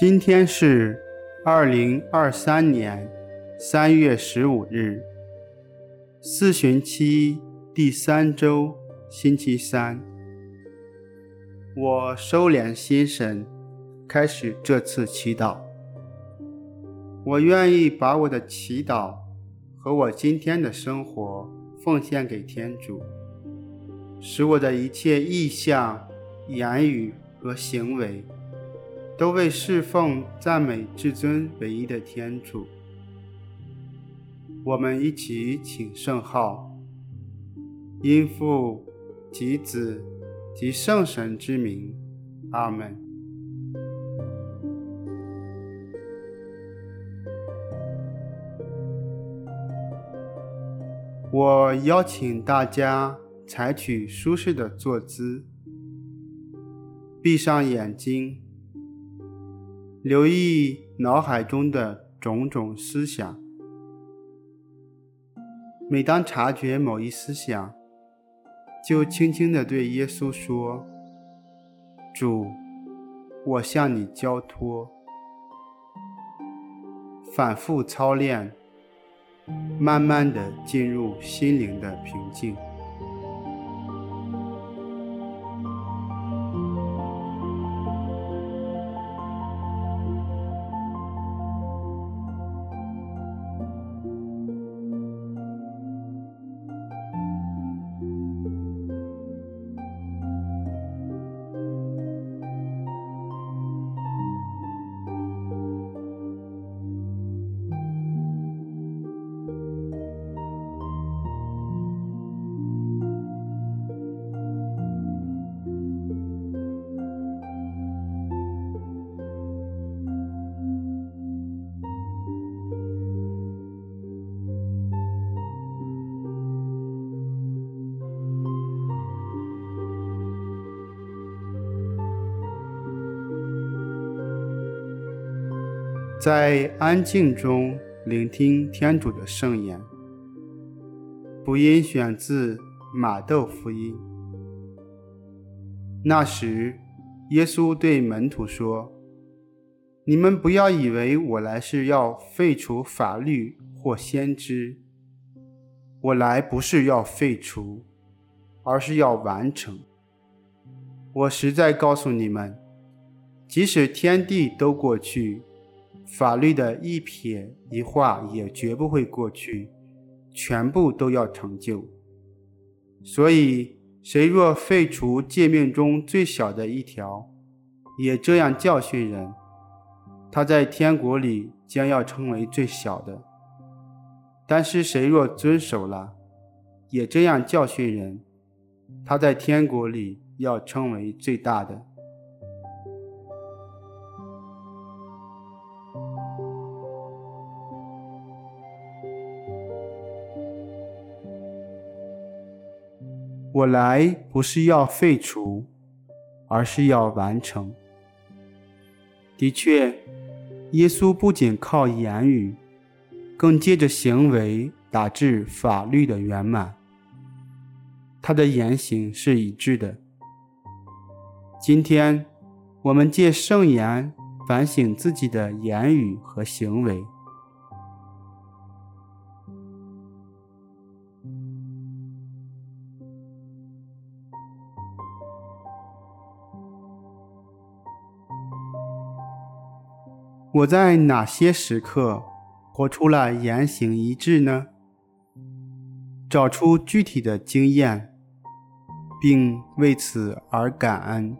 今天是二零二三年三月十五日，四旬期第三周，星期三。我收敛心神，开始这次祈祷。我愿意把我的祈祷和我今天的生活奉献给天主，使我的一切意向、言语和行为，都为侍奉、赞美至尊唯一的天主。我们一起请圣号，因父及子及圣神之名，阿门。我邀请大家采取舒适的坐姿，闭上眼睛。留意脑海中的种种思想。每当察觉某一思想，就轻轻地对耶稣说：“主，我向你交托。”反复操练，慢慢地进入心灵的平静。在安静中聆听天主的圣言。福音选自马窦福音。那时，耶稣对门徒说：“你们不要以为我来是要废除法律或先知。我来不是要废除，而是要完成。我实在告诉你们，即使天地都过去。”法律的一撇一画也绝不会过去，全部都要成就。所以，谁若废除诫命中最小的一条，也这样教训人，他在天国里将要成为最小的；但是，谁若遵守了，也这样教训人，他在天国里要成为最大的。我来不是要废除，而是要完成。的确，耶稣不仅靠言语，更借着行为达至法律的圆满。他的言行是一致的。今天，我们借圣言反省自己的言语和行为。我在哪些时刻活出了言行一致呢？找出具体的经验，并为此而感恩。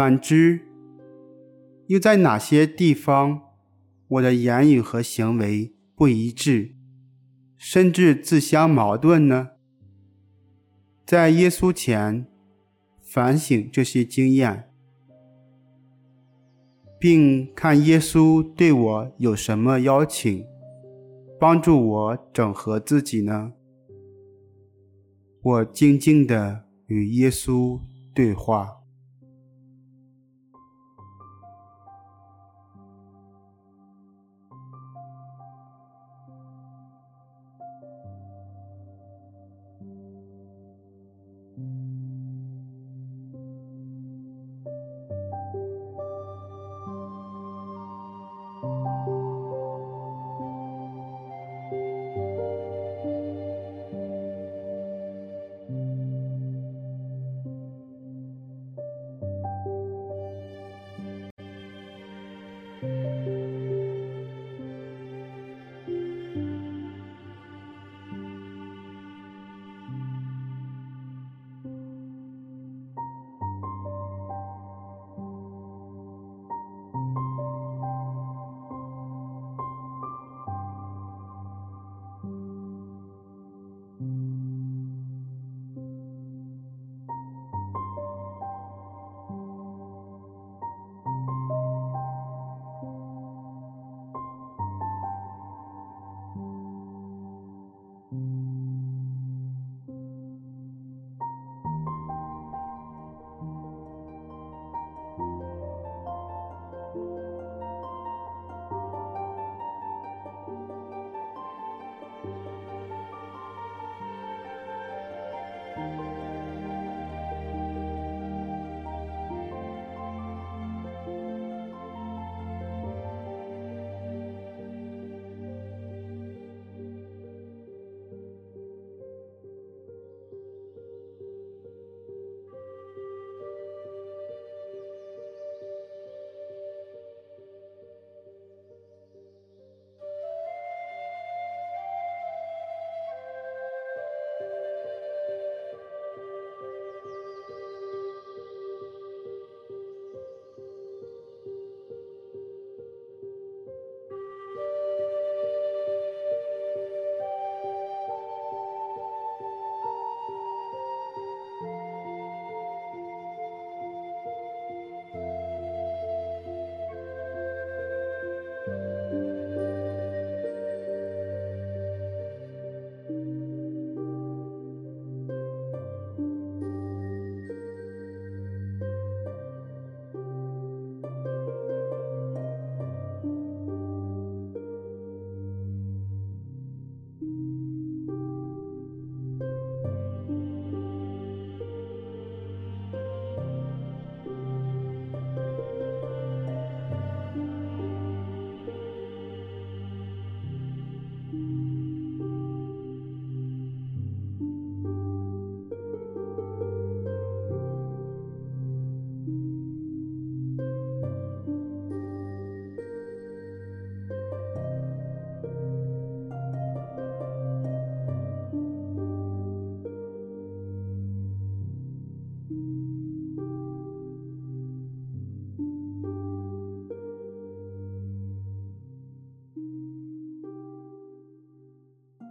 反之，又在哪些地方，我的言语和行为不一致，甚至自相矛盾呢？在耶稣前反省这些经验，并看耶稣对我有什么邀请，帮助我整合自己呢？我静静地与耶稣对话。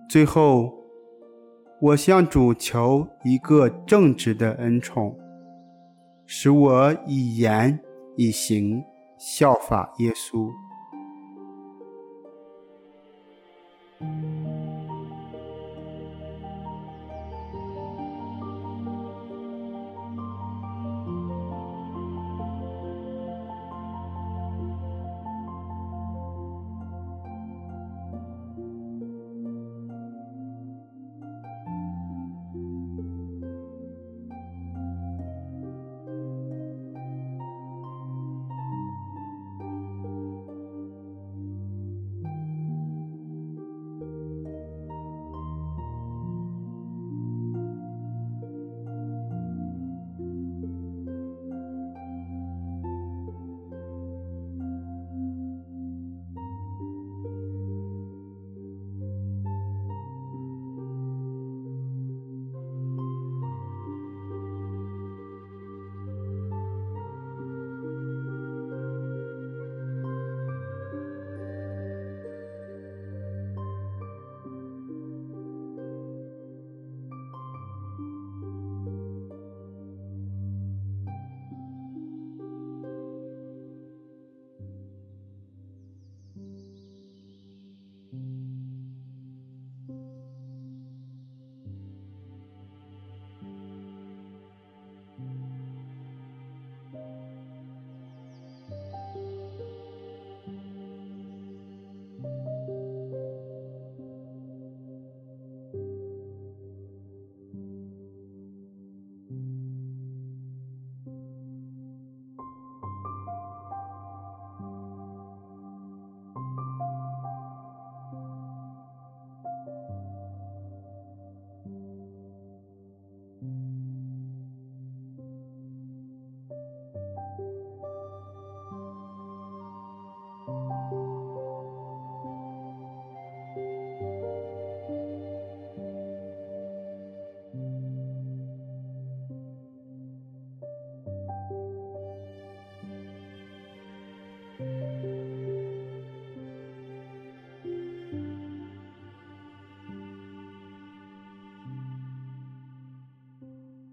最后，我向主求一个正直的恩宠，使我以言以行效法耶稣。